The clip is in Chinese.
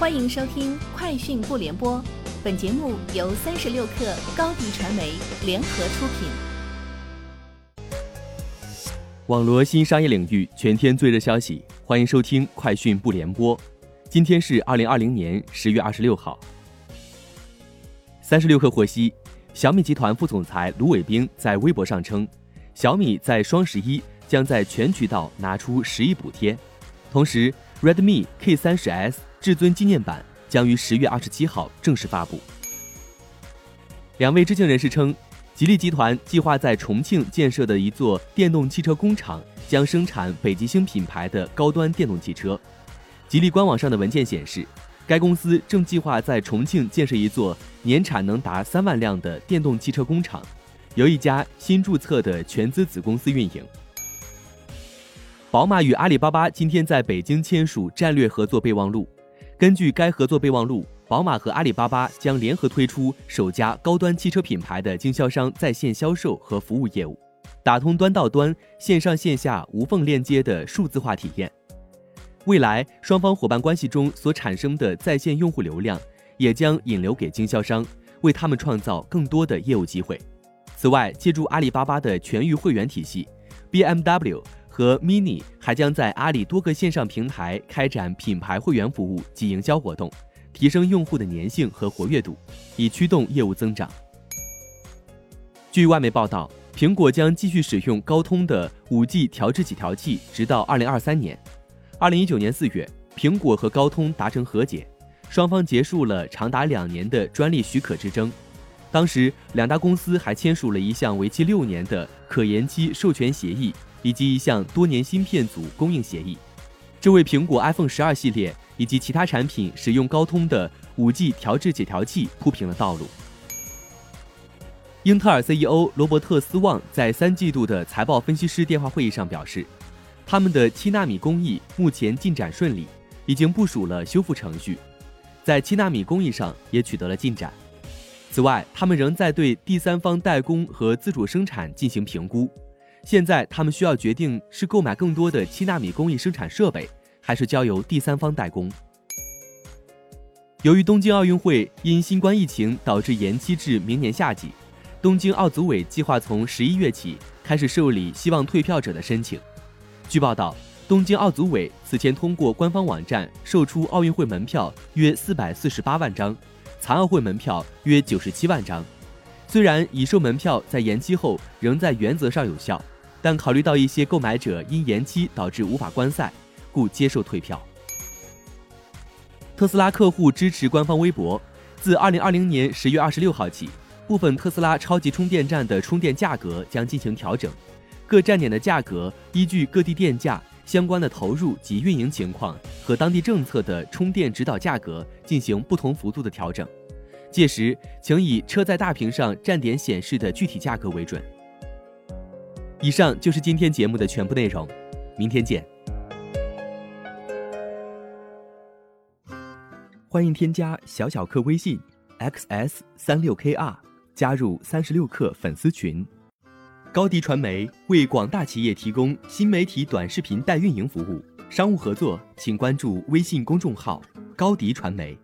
欢迎收听《快讯不联播》，本节目由三十六克高低传媒联合出品。网罗新商业领域全天最热消息，欢迎收听《快讯不联播》。今天是二零二零年十月二十六号。三十六氪获悉，小米集团副总裁卢伟冰在微博上称，小米在双十一将在全渠道拿出十亿补贴，同时 Redmi K 三十 S。至尊纪念版将于十月二十七号正式发布。两位知情人士称，吉利集团计划在重庆建设的一座电动汽车工厂将生产北极星品牌的高端电动汽车。吉利官网上的文件显示，该公司正计划在重庆建设一座年产能达三万辆的电动汽车工厂，由一家新注册的全资子公司运营。宝马与阿里巴巴今天在北京签署战略合作备忘录。根据该合作备忘录，宝马和阿里巴巴将联合推出首家高端汽车品牌的经销商在线销售和服务业务，打通端到端、线上线下无缝链接的数字化体验。未来，双方伙伴关系中所产生的在线用户流量，也将引流给经销商，为他们创造更多的业务机会。此外，借助阿里巴巴的全域会员体系，BMW。和 MINI 还将在阿里多个线上平台开展品牌会员服务及营销活动，提升用户的粘性和活跃度，以驱动业务增长。据外媒报道，苹果将继续使用高通的 5G 调制解调器，直到2023年。2019年4月，苹果和高通达成和解，双方结束了长达两年的专利许可之争。当时，两大公司还签署了一项为期六年的可延期授权协议。以及一项多年芯片组供应协议，这为苹果 iPhone 十二系列以及其他产品使用高通的 5G 调制解调器铺平了道路。英特尔 CEO 罗伯特斯旺在三季度的财报分析师电话会议上表示，他们的七纳米工艺目前进展顺利，已经部署了修复程序，在七纳米工艺上也取得了进展。此外，他们仍在对第三方代工和自主生产进行评估。现在他们需要决定是购买更多的七纳米工艺生产设备，还是交由第三方代工。由于东京奥运会因新冠疫情导致延期至明年夏季，东京奥组委计划从十一月起开始受理希望退票者的申请。据报道，东京奥组委此前通过官方网站售出奥运会门票约四百四十八万张，残奥会门票约九十七万张。虽然已售门票在延期后仍在原则上有效。但考虑到一些购买者因延期导致无法观赛，故接受退票。特斯拉客户支持官方微博，自二零二零年十月二十六号起，部分特斯拉超级充电站的充电价格将进行调整，各站点的价格依据各地电价、相关的投入及运营情况和当地政策的充电指导价格进行不同幅度的调整。届时，请以车载大屏上站点显示的具体价格为准。以上就是今天节目的全部内容，明天见。欢迎添加小小客微信 xs 三六 kr 加入三十六课粉丝群。高迪传媒为广大企业提供新媒体短视频代运营服务，商务合作请关注微信公众号高迪传媒。